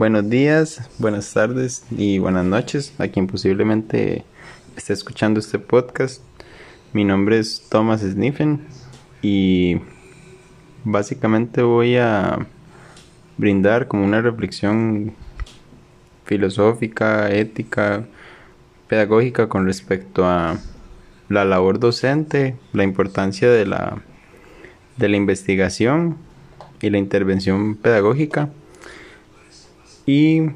Buenos días, buenas tardes y buenas noches a quien posiblemente esté escuchando este podcast. Mi nombre es Thomas Sniffen y básicamente voy a brindar como una reflexión filosófica, ética, pedagógica con respecto a la labor docente, la importancia de la, de la investigación y la intervención pedagógica y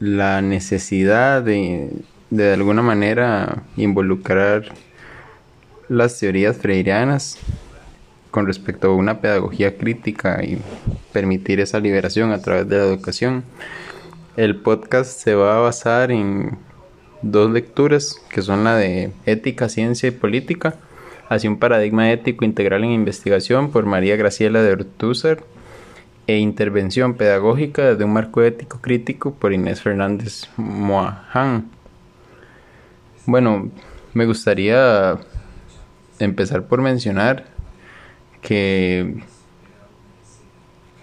la necesidad de de alguna manera involucrar las teorías freirianas con respecto a una pedagogía crítica y permitir esa liberación a través de la educación. El podcast se va a basar en dos lecturas que son la de Ética, Ciencia y Política, hacia un paradigma ético integral en investigación por María Graciela de Ortúzar e Intervención pedagógica de un marco ético crítico por Inés Fernández Moahan. Bueno, me gustaría empezar por mencionar que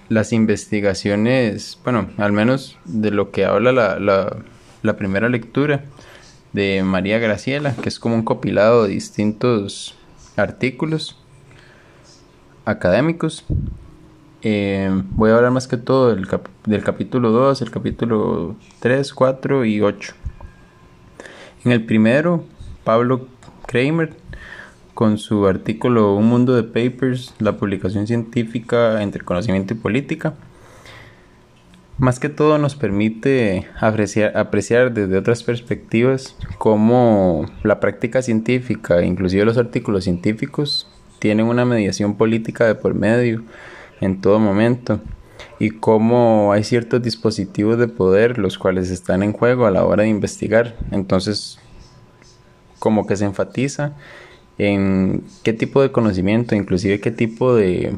las investigaciones, bueno, al menos de lo que habla la, la, primera lectura de María Graciela, que es como un compilado de distintos artículos académicos. Eh, voy a hablar más que todo del, del capítulo 2, el capítulo 3, 4 y 8. En el primero, Pablo Kramer, con su artículo Un mundo de papers, la publicación científica entre conocimiento y política, más que todo nos permite apreciar, apreciar desde otras perspectivas cómo la práctica científica, inclusive los artículos científicos, tienen una mediación política de por medio en todo momento y cómo hay ciertos dispositivos de poder los cuales están en juego a la hora de investigar. Entonces, como que se enfatiza en qué tipo de conocimiento, inclusive qué tipo de,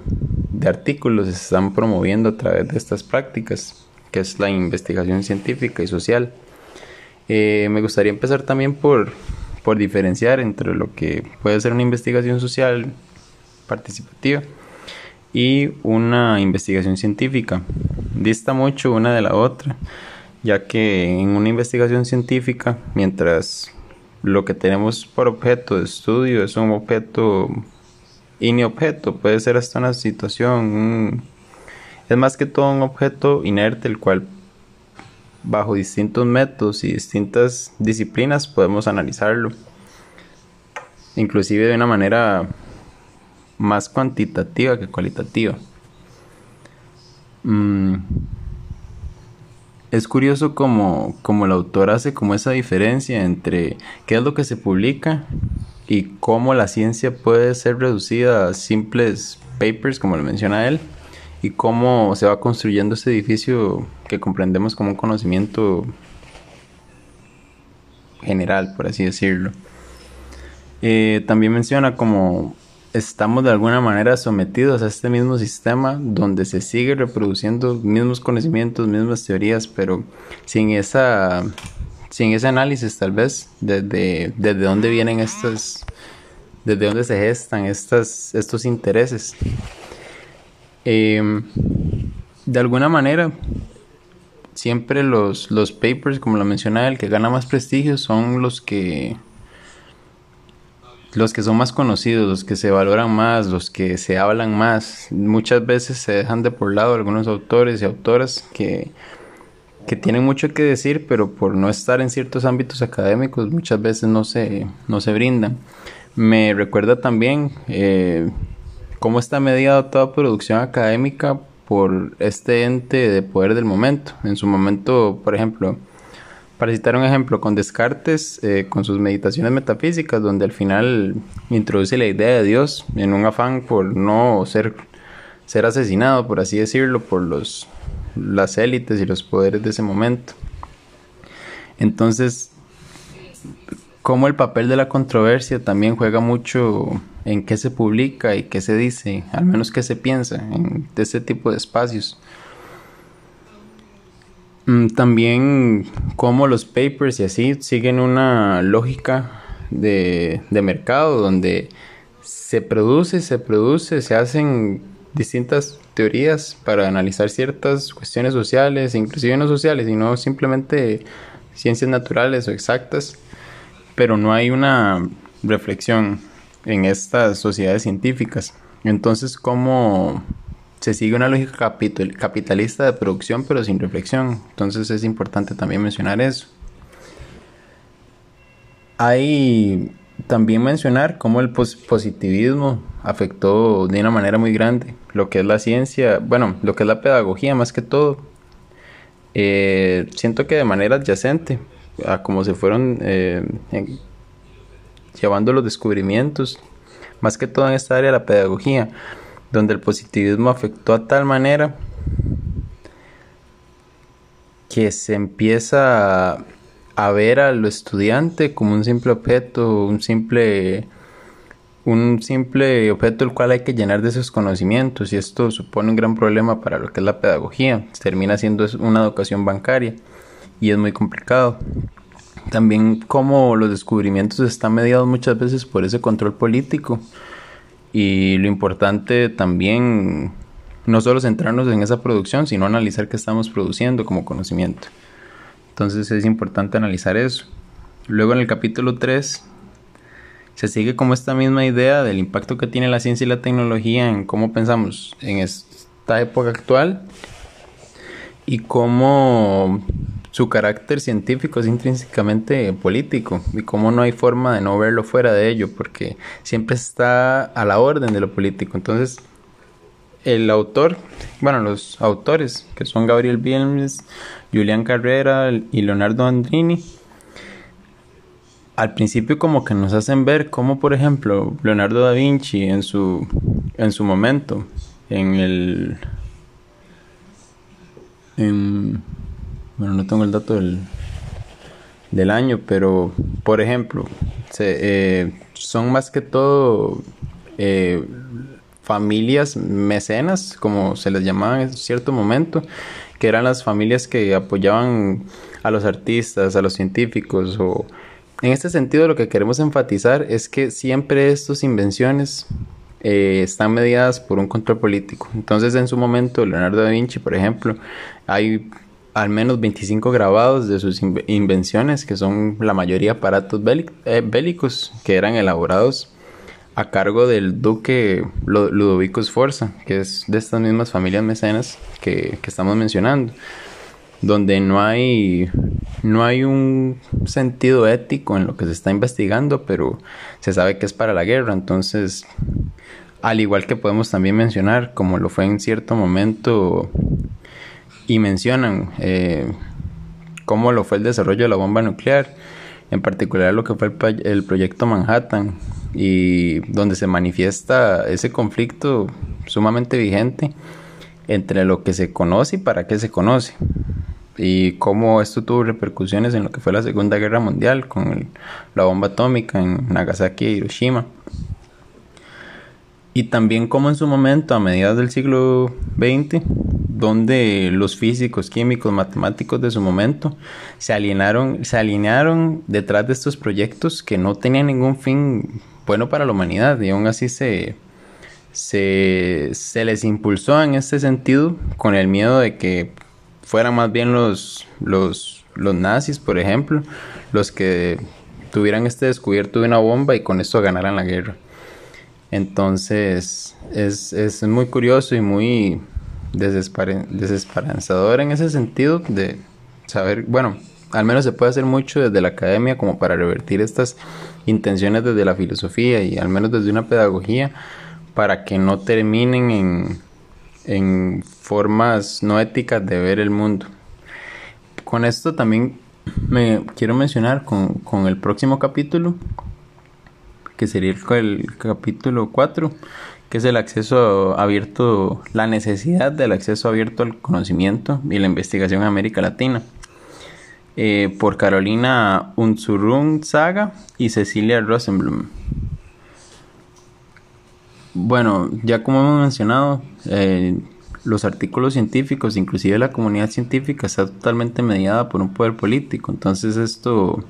artículos se están promoviendo a través de estas prácticas, que es la investigación científica y social. Eh, me gustaría empezar también por, por diferenciar entre lo que puede ser una investigación social participativa y una investigación científica. Dista mucho una de la otra, ya que en una investigación científica, mientras lo que tenemos por objeto de estudio es un objeto objeto puede ser hasta una situación, es más que todo un objeto inerte, el cual bajo distintos métodos y distintas disciplinas podemos analizarlo, inclusive de una manera más cuantitativa que cualitativa. Mm, es curioso como, como el autor hace como esa diferencia entre qué es lo que se publica y cómo la ciencia puede ser reducida a simples papers, como lo menciona él, y cómo se va construyendo ese edificio que comprendemos como un conocimiento general, por así decirlo. Eh, también menciona como estamos de alguna manera sometidos a este mismo sistema donde se sigue reproduciendo mismos conocimientos, mismas teorías, pero sin esa sin ese análisis tal vez desde, desde dónde vienen estas desde dónde se gestan estas, estos intereses. Em, de alguna manera, siempre los, los papers, como lo menciona el que gana más prestigio, son los que los que son más conocidos, los que se valoran más, los que se hablan más. Muchas veces se dejan de por lado algunos autores y autoras que, que tienen mucho que decir, pero por no estar en ciertos ámbitos académicos muchas veces no se, no se brindan. Me recuerda también eh, cómo está mediada toda producción académica por este ente de poder del momento. En su momento, por ejemplo, para citar un ejemplo, con Descartes, eh, con sus meditaciones metafísicas, donde al final introduce la idea de Dios en un afán por no ser, ser asesinado, por así decirlo, por los, las élites y los poderes de ese momento. Entonces, como el papel de la controversia también juega mucho en qué se publica y qué se dice, al menos qué se piensa en este tipo de espacios. Mm, también como los papers y así siguen una lógica de, mercado donde se produce, se produce, se hacen distintas teorías para analizar ciertas cuestiones sociales, inclusive no sociales, sino simplemente ciencias naturales o exactas, pero no hay una reflexión en estas sociedades científicas. Entonces, ¿cómo se sigue una lógica capitalista de producción pero sin reflexión? Entonces es importante también mencionar eso. Hay también mencionar cómo el positivismo afectó de una manera muy grande lo que es la ciencia, bueno, lo que es la pedagogía más que todo. Eh, siento que de manera adyacente a cómo se fueron eh, llevando los descubrimientos, más que todo en esta área de la pedagogía, donde el positivismo afectó a tal manera que se empieza a a ver al estudiante como un simple objeto, un simple un simple objeto el cual hay que llenar de sus conocimientos y esto supone un gran problema para lo que es la pedagogía. Termina siendo una educación bancaria y es muy complicado. También como los descubrimientos están mediados muchas veces por ese control político y lo importante también no solo centrarnos en esa producción, sino analizar qué estamos produciendo como conocimiento. Entonces es importante analizar eso. Luego en el capítulo 3 se sigue como esta misma idea del impacto que tiene la ciencia y la tecnología en cómo pensamos en esta época actual y cómo su carácter científico es intrínsecamente político y cómo no hay forma de no verlo fuera de ello porque siempre está a la orden de lo político. Entonces el autor, bueno, los autores, que son Gabriel Bielmes, Julián Carrera y Leonardo Andrini, al principio como que nos hacen ver cómo, por ejemplo, Leonardo da Vinci en su, en su momento, en el... En, bueno, no tengo el dato del, del año, pero, por ejemplo, se, eh, son más que todo... Eh, familias mecenas, como se les llamaba en cierto momento, que eran las familias que apoyaban a los artistas, a los científicos o en este sentido lo que queremos enfatizar es que siempre estas invenciones eh, están mediadas por un control político. Entonces en su momento Leonardo da Vinci, por ejemplo, hay al menos 25 grabados de sus invenciones, que son la mayoría aparatos eh, bélicos que eran elaborados a cargo del duque Ludovico Sforza, que es de estas mismas familias mecenas que, estamos mencionando, donde no hay, no hay un sentido ético en lo que se está investigando, pero se sabe que es para la guerra, entonces, al igual que podemos también mencionar, como lo fue en cierto momento, y mencionan eh, cómo lo fue el desarrollo de la bomba nuclear, en particular lo que fue el proyecto Manhattan, y donde se manifiesta ese conflicto sumamente vigente entre lo que se conoce y para qué se conoce y cómo esto tuvo repercusiones en lo que fue la Segunda Guerra Mundial con la bomba atómica en Nagasaki y Hiroshima. Y también cómo en su momento, a mediados del siglo XX, donde los físicos, químicos, matemáticos de su momento se alinearon, se alinearon detrás de estos proyectos que no tenían ningún fin bueno para la humanidad y aún así se, se, les impulsó en este sentido con el miedo de que fueran más bien los, los, los nazis, por ejemplo, los que tuvieran este descubierto de una bomba y con esto ganaran la guerra. Entonces es, es muy curioso y muy desesperanzador en ese sentido de saber, bueno, al menos se puede hacer mucho desde la academia como para revertir estas intenciones desde la filosofía y al menos desde una pedagogía para que no terminen en, en formas no éticas de ver el mundo. Con esto también me quiero mencionar con, con el próximo capítulo, que sería el, el capítulo 4, que es el acceso abierto, la necesidad del acceso abierto al conocimiento y la investigación en América Latina. Eh, por Carolina Unzurung-Saga y Cecilia Rosenblum. Bueno, ya como hemos mencionado, eh, los artículos científicos, inclusive la comunidad científica, está totalmente mediada por un poder político. Entonces esto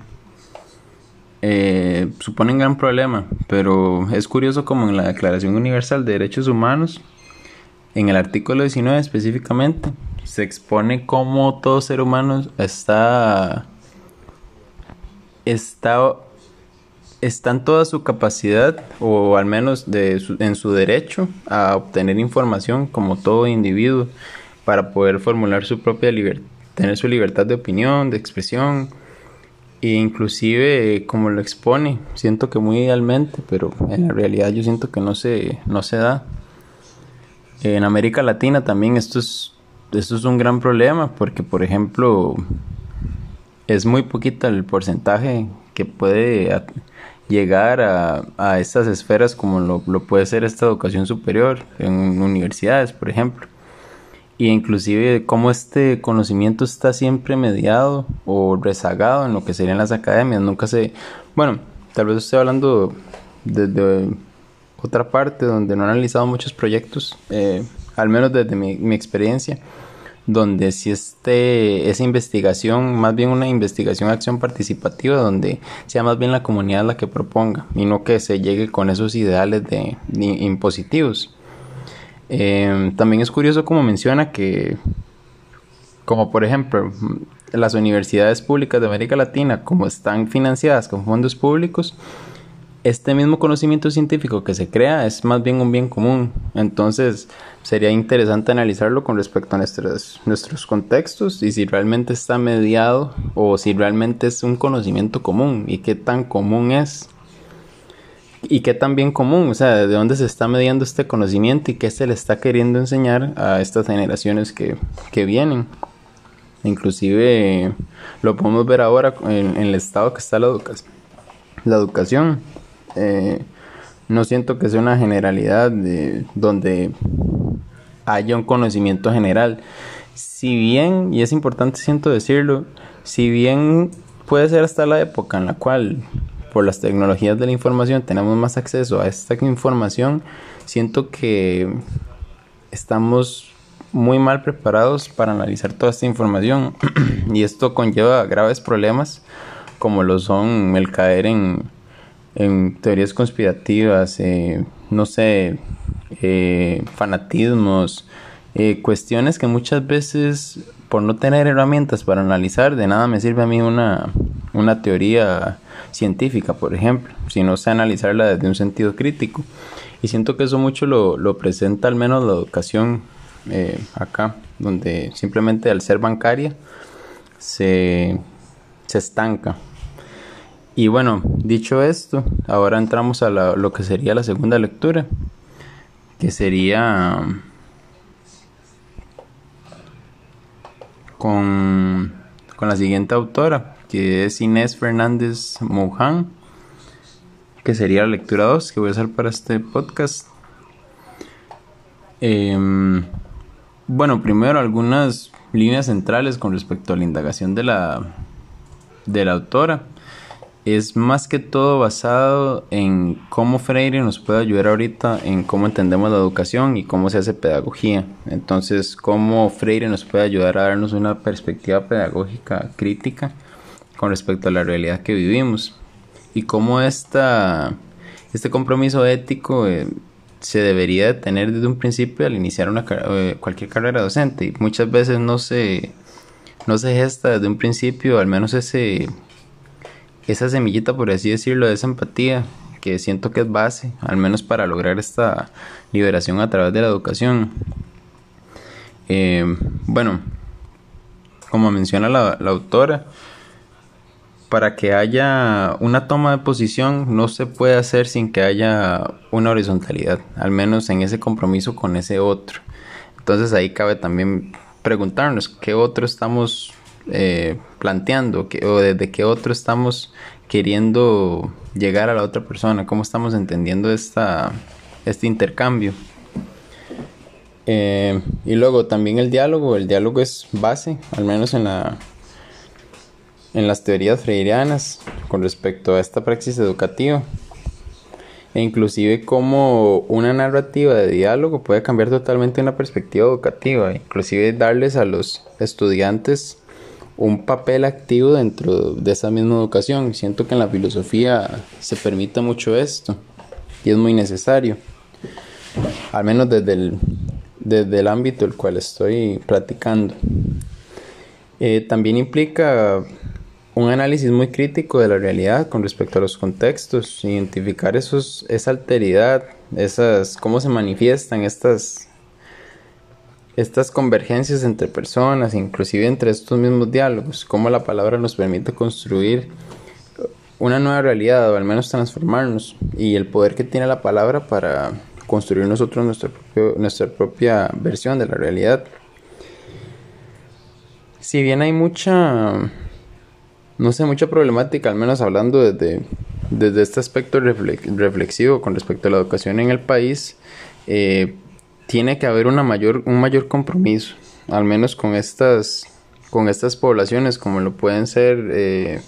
eh, supone un gran problema, pero es curioso como en la Declaración Universal de Derechos Humanos En el artículo 19 específicamente se expone cómo todo ser humano está está en toda su capacidad o al menos de en su derecho a obtener información como todo individuo para poder formular su propia libertad, tener su libertad de opinión, de expresión e inclusive como lo expone, siento que muy idealmente, pero en la realidad yo siento que no se no se da. En América Latina también esto es esto es un gran problema porque por ejemplo es muy poquita el porcentaje que puede llegar a, a estas esferas como lo, lo, puede ser esta educación superior en universidades, por ejemplo. Y inclusive cómo este conocimiento está siempre mediado o rezagado en lo que serían las academias. Nunca se... Bueno, tal vez estoy hablando desde otra parte donde no he analizado muchos proyectos, eh, al menos desde mi, mi experiencia donde si este, esa investigación, más bien una investigación acción participativa, donde sea más bien la comunidad la que proponga y no que se llegue con esos ideales de, impositivos. Em, también es curioso como menciona que, como por ejemplo, las universidades públicas de América Latina, como están financiadas con fondos públicos, este mismo conocimiento científico que se crea es más bien un bien común. Entonces sería interesante analizarlo con respecto a nuestros, nuestros contextos y si realmente está mediado o si realmente es un conocimiento común y qué tan común es. Y qué tan bien común, o sea, de dónde se está mediando este conocimiento y qué se le está queriendo enseñar a estas generaciones que, que vienen. Inclusive lo podemos ver ahora en, el estado que está la educación. La educación eh, no siento que sea una generalidad de, donde haya un conocimiento general. Si bien, y es importante siento decirlo, si bien puede ser hasta la época en la cual por las tecnologías de la información tenemos más acceso a esta información, siento que estamos muy mal preparados para analizar toda esta información. Y esto conlleva graves problemas como lo son el caer en teorías conspirativas, eh, no sé, eh, fanatismos, eh, cuestiones que muchas veces por no tener herramientas para analizar, de nada me sirve a mí una, una teoría científica, por ejemplo, si no sé analizarla desde un sentido crítico. Y siento que eso mucho lo, lo presenta al menos la educación acá, donde simplemente al ser bancaria se, se estanca. Y bueno, dicho esto, ahora entramos a lo que sería la segunda lectura, que sería con, con la siguiente autora, que es Inés Fernández Mouján, que sería la lectura 2 que voy a hacer para este podcast. Em, bueno, primero algunas líneas centrales con respecto a la indagación de la, de la autora es más que todo basado en cómo Freire nos puede ayudar ahorita en cómo entendemos la educación y cómo se hace pedagogía. Entonces, cómo Freire nos puede ayudar a darnos una perspectiva pedagógica crítica con respecto a la realidad que vivimos y cómo esta, este compromiso ético eh, se debería tener desde un principio al iniciar una, eh, cualquier carrera docente y muchas veces no se, no se gesta desde un principio, al menos ese esa semillita, por así decirlo, de esa empatía que siento que es base, al menos para lograr esta liberación a través de la educación. Eh, bueno, como menciona la, autora, para que haya una toma de posición no se puede hacer sin que haya una horizontalidad, al menos en ese compromiso con ese otro. Entonces ahí cabe también preguntarnos qué otro estamos eh, planteando que, o desde qué otro estamos queriendo llegar a la otra persona, cómo estamos entendiendo esta, este intercambio. Eh, y luego también el diálogo, el diálogo es base, al menos en la en las teorías freirianas con respecto a esta praxis educativa e inclusive cómo una narrativa de diálogo puede cambiar totalmente una perspectiva educativa, inclusive darles a los estudiantes un papel activo dentro de esa misma educación. Siento que en la filosofía se permite mucho esto y es muy necesario. Al menos desde, desde el ámbito el cual estoy practicando. Eh, también implica un análisis muy crítico de la realidad con respecto a los contextos, identificar esos, esa alteridad, esas, cómo se manifiestan estas, estas convergencias entre personas, inclusive entre estos mismos diálogos, cómo la palabra nos permite construir una nueva realidad o al menos transformarnos y el poder que tiene la palabra para construir nosotros nuestra, nuestra propia versión de la realidad. Si bien hay mucha, no sé, mucha problemática, al menos hablando desde, desde este aspecto reflexivo con respecto a la educación en el país, eh, tiene que haber una mayor, un mayor compromiso, al menos con estas, con estas poblaciones, como lo pueden ser eh,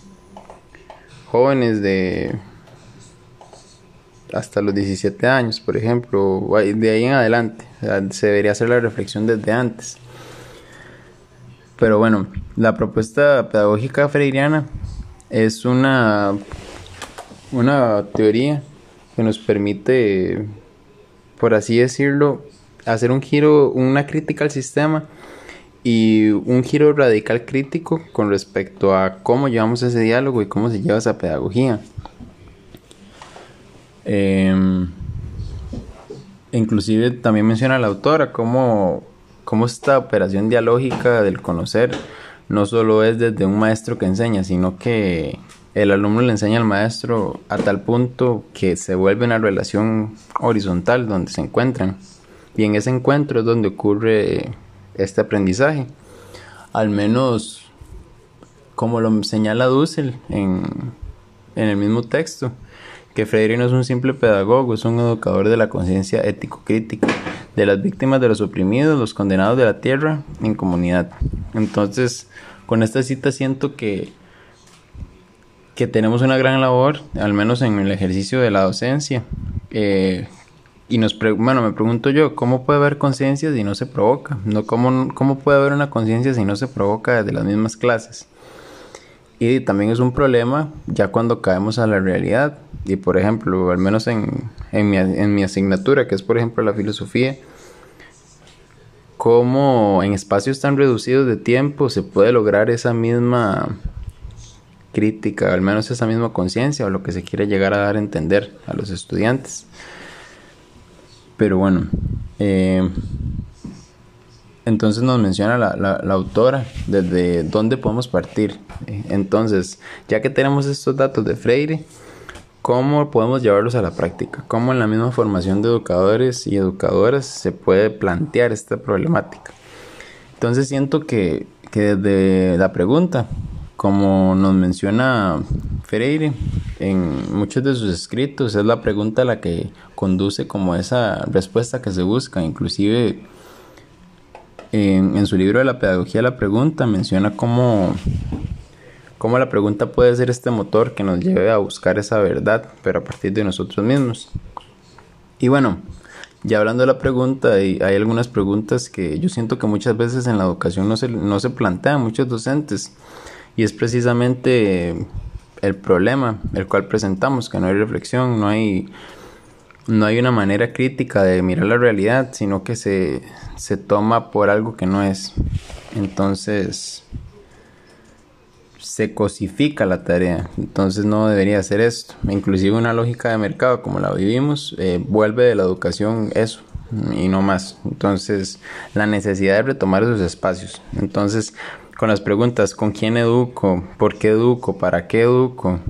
jóvenes de hasta los 17 años, por ejemplo, de ahí en adelante. se debería hacer la reflexión desde antes. Pero bueno, la propuesta pedagógica freiriana es una, una teoría que nos permite, por así decirlo, hacer un giro, una crítica al sistema y un giro radical crítico con respecto a cómo llevamos ese diálogo y cómo se lleva esa pedagogía. Em, inclusive también menciona la autora cómo, cómo esta operación dialógica del conocer no solo es desde un maestro que enseña, sino que el alumno le enseña al maestro a tal punto que se vuelve una relación horizontal donde se encuentran. Y en ese encuentro es donde ocurre este aprendizaje. Al menos como lo señala Dussel en, en el mismo texto, que Freire no es un simple pedagogo, es un educador de la conciencia ético-crítica, de las víctimas de los oprimidos, los condenados de la tierra en comunidad. Entonces, con esta cita siento que, que tenemos una gran labor, al menos en el ejercicio de la docencia, eh, y nos bueno, me pregunto yo, ¿cómo puede haber conciencia si no se provoca? No, ¿cómo, ¿Cómo puede haber una conciencia si no se provoca desde las mismas clases? Y también es un problema ya cuando caemos a la realidad. Y por ejemplo, al menos en, en, mi, en mi asignatura, que es por ejemplo la filosofía, cómo en espacios tan reducidos de tiempo se puede lograr esa misma crítica, al menos esa misma conciencia o lo que se quiere llegar a dar a entender a los estudiantes. Pero bueno, eh, entonces nos menciona la, la, autora desde dónde podemos partir. Entonces, ya que tenemos estos datos de Freire, ¿cómo podemos llevarlos a la práctica? ¿Cómo en la misma formación de educadores y educadoras se puede plantear esta problemática? Entonces siento que, que desde la pregunta, como nos menciona Freire en muchos de sus escritos, es la pregunta la que conduce como esa respuesta que se busca. Inclusive en, su libro de la pedagogía la pregunta menciona cómo, cómo la pregunta puede ser este motor que nos lleve a buscar esa verdad, pero a partir de nosotros mismos. Y bueno, ya hablando de la pregunta, hay, hay algunas preguntas que yo siento que muchas veces en la educación no se, no se plantean muchos docentes. Y es precisamente el problema el cual presentamos, que no hay reflexión, no hay, no hay una manera crítica de mirar la realidad, sino que se, se toma por algo que no es. Entonces se cosifica la tarea. Entonces no debería ser esto. Inclusive una lógica de mercado como la vivimos eh, vuelve de la educación eso y no más. Entonces la necesidad de retomar esos espacios. Entonces con las preguntas, ¿con quién educo? ¿Por qué educo? ¿Para qué educo?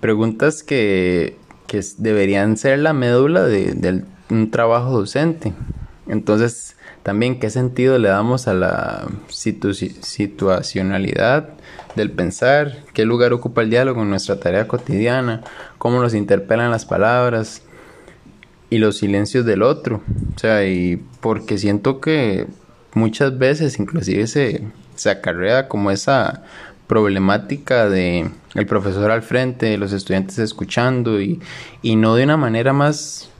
Preguntas que, que deberían ser la médula de, un trabajo docente. Entonces, también, ¿qué sentido le damos a la situacionalidad del pensar? ¿Qué lugar ocupa el diálogo en nuestra tarea cotidiana? ¿Cómo nos interpelan las palabras? Y los silencios del otro. O sea, y porque siento que muchas veces inclusive se, se acarrea como esa problemática de el profesor al frente, los estudiantes escuchando y, no de una manera más,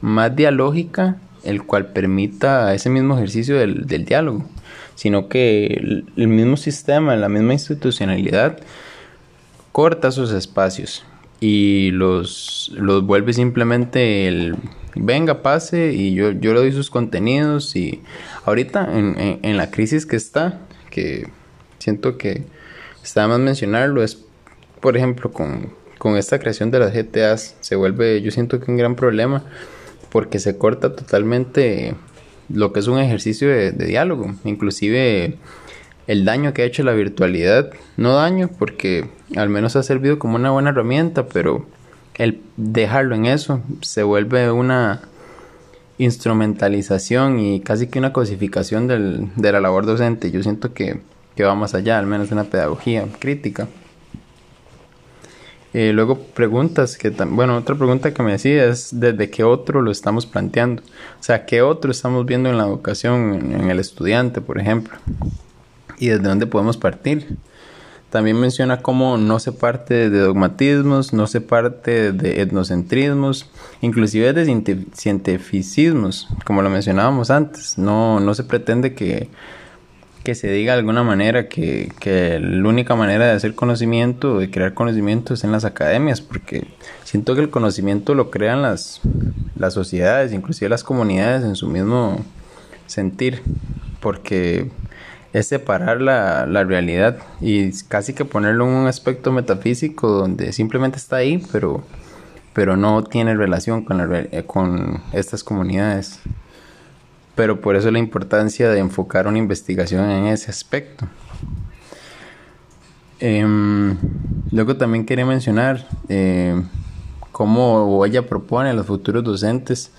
más dialógica, el cual permita ese mismo ejercicio del, diálogo, sino que el, el, mismo sistema, la misma institucionalidad corta sus espacios y los, los vuelve simplemente el, venga, pase y yo, yo le doy sus contenidos y ahorita en, en, la crisis que está, que siento que está más mencionarlo, es por ejemplo con, con esta creación de las GTAs, se vuelve yo siento que un gran problema porque se corta totalmente lo que es un ejercicio de, de diálogo, inclusive el daño que ha hecho la virtualidad, no daño porque al menos ha servido como una buena herramienta, pero el dejarlo en eso se vuelve una instrumentalización y casi que una cosificación del, de la labor docente. Yo siento que, que va más allá, al menos una pedagogía crítica. Eh, luego preguntas que, bueno, otra pregunta que me decía es desde qué otro lo estamos planteando. O sea, qué otro estamos viendo en la educación, en el estudiante, por ejemplo. Y desde dónde podemos partir. También menciona cómo no se parte de dogmatismos, no se parte de etnocentrismos, inclusive de cientificismos, como lo mencionábamos antes. No, no se pretende que, que se diga de alguna manera que, que, la única manera de hacer conocimiento, de crear conocimiento es en las academias, porque siento que el conocimiento lo crean las, las sociedades, inclusive las comunidades en su mismo sentir, porque es separar la, la, realidad y casi que ponerlo en un aspecto metafísico donde simplemente está ahí, pero, pero no tiene relación con, la, eh, con estas comunidades. Pero por eso la importancia de enfocar una investigación en ese aspecto. Em, luego también quería mencionar eh, cómo ella propone a los futuros docentes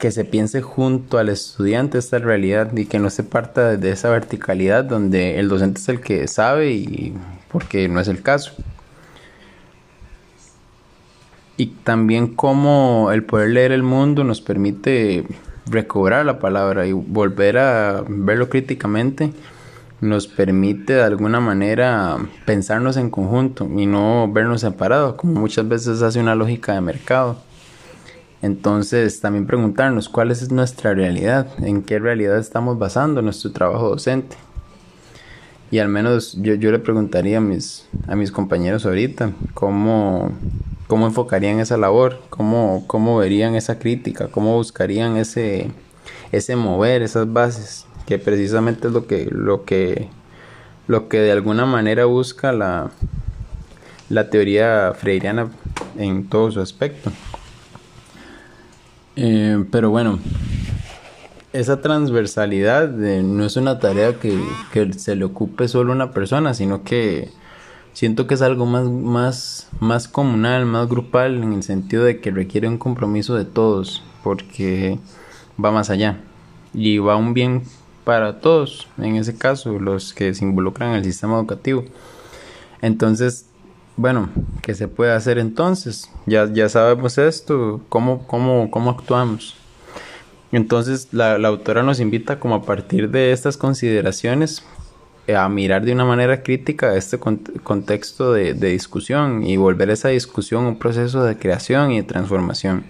que se piense junto al estudiante esta realidad y que no se parta de esa verticalidad donde el docente es el que sabe y porque no es el caso. Y también cómo el poder leer el mundo nos permite recobrar la palabra y volver a verlo críticamente nos permite de alguna manera pensarnos en conjunto y no vernos separados, como muchas veces hace una lógica de mercado. Entonces, también preguntarnos cuál es nuestra realidad, en qué realidad estamos basando nuestro trabajo docente. Y al menos yo, yo le preguntaría a mis, a mis compañeros ahorita cómo, cómo enfocarían esa labor, cómo, cómo verían esa crítica, cómo buscarían ese, ese mover, esas bases, que precisamente es lo que, lo que, lo que de alguna manera busca la, la teoría freiriana en todo su aspecto. Eh, pero bueno, esa transversalidad no es una tarea que, se le ocupe solo una persona, sino que siento que es algo más, más, más comunal, más grupal, en el sentido de que requiere un compromiso de todos, porque va más allá y va un bien para todos, en ese caso, los que se involucran en el sistema educativo. Entonces, bueno, ¿qué se puede hacer entonces? Ya, ya sabemos esto, ¿cómo, cómo, cómo actuamos? Entonces la, autora nos invita como a partir de estas consideraciones eh, a mirar de una manera crítica este contexto de, de, discusión y volver esa discusión un proceso de creación y de transformación.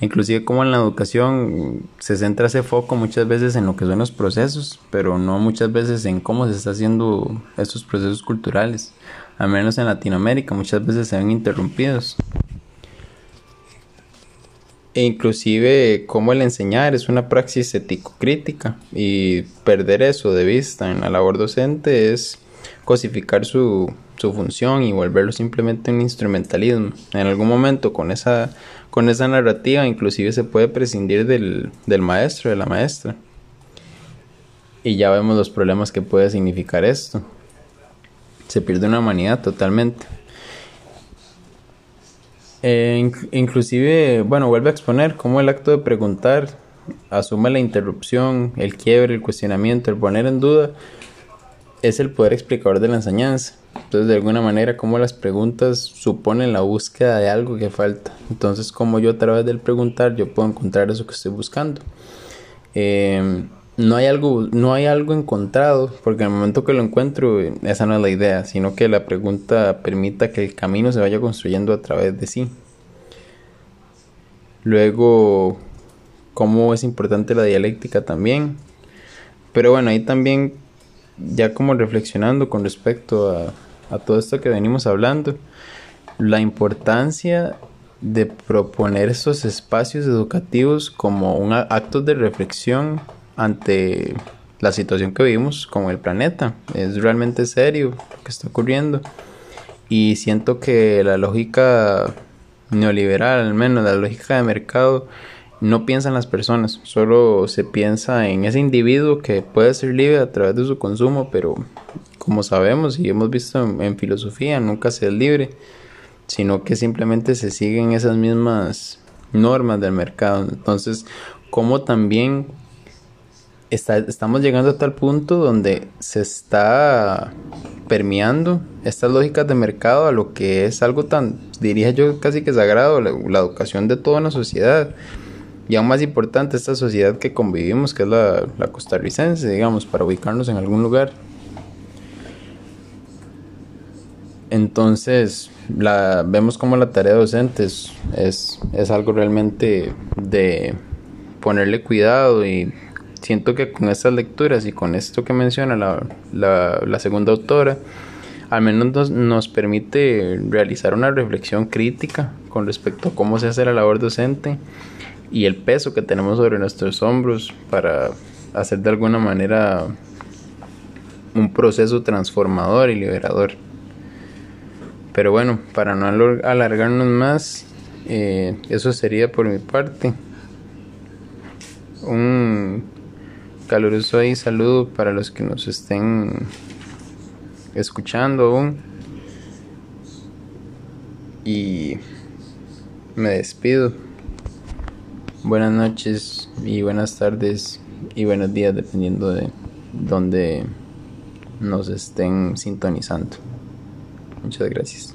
Inclusive como en la educación se centra ese foco muchas veces en lo que son los procesos, pero no muchas veces en cómo se está haciendo estos procesos culturales al menos en Latinoamérica, muchas veces se ven interrumpidos. E inclusive cómo el enseñar es una praxis ético-crítica y perder eso de vista en la labor docente es cosificar su, su función y volverlo simplemente un instrumentalismo. En algún momento con esa, con esa narrativa inclusive se puede prescindir del, del maestro, de la maestra. Y ya vemos los problemas que puede significar esto se pierde una humanidad totalmente. Eh, inclusive, bueno, vuelve a exponer cómo el acto de preguntar asume la interrupción, el quiebre, el cuestionamiento, el poner en duda, es el poder explicador de la enseñanza. Entonces, de alguna manera, cómo las preguntas suponen la búsqueda de algo que falta. Entonces, como yo a través del preguntar, yo puedo encontrar eso que estoy buscando. Eh, no hay algo, no hay algo encontrado, porque el momento que lo encuentro, esa no es la idea, sino que la pregunta permita que el camino se vaya construyendo a través de sí. Luego, cómo es importante la dialéctica también. Pero bueno, ahí también, ya como reflexionando con respecto a, todo esto que venimos hablando, la importancia de proponer estos espacios educativos como un acto de reflexión ante la situación que vivimos con el planeta. Es realmente serio lo que está ocurriendo. Y siento que la lógica neoliberal, al menos la lógica de mercado, no piensa en las personas, solo se piensa en ese individuo que puede ser libre a través de su consumo, pero como sabemos y hemos visto en, filosofía, nunca se es libre, sino que simplemente se siguen esas mismas normas del mercado. Entonces, como también estamos llegando a tal punto donde se está permeando estas lógicas de mercado a lo que es algo tan, diría yo, casi que sagrado, la educación de toda una sociedad y aún más importante esta sociedad que convivimos, que es la, costarricense, digamos, para ubicarnos en algún lugar. Entonces, la, vemos como la tarea docente es, es, algo realmente de ponerle cuidado y siento que con estas lecturas y con esto que menciona la, la, la segunda autora, al menos nos, nos, permite realizar una reflexión crítica con respecto a cómo se hace la labor docente y el peso que tenemos sobre nuestros hombros para hacer de alguna manera un proceso transformador y liberador. Pero bueno, para no alargarnos más, eh, eso sería por mi parte. Un caluroso ahí saludo para los que nos estén escuchando aún. Y me despido. Buenas noches y buenas tardes y buenos días dependiendo de donde nos estén sintonizando. Muchas gracias.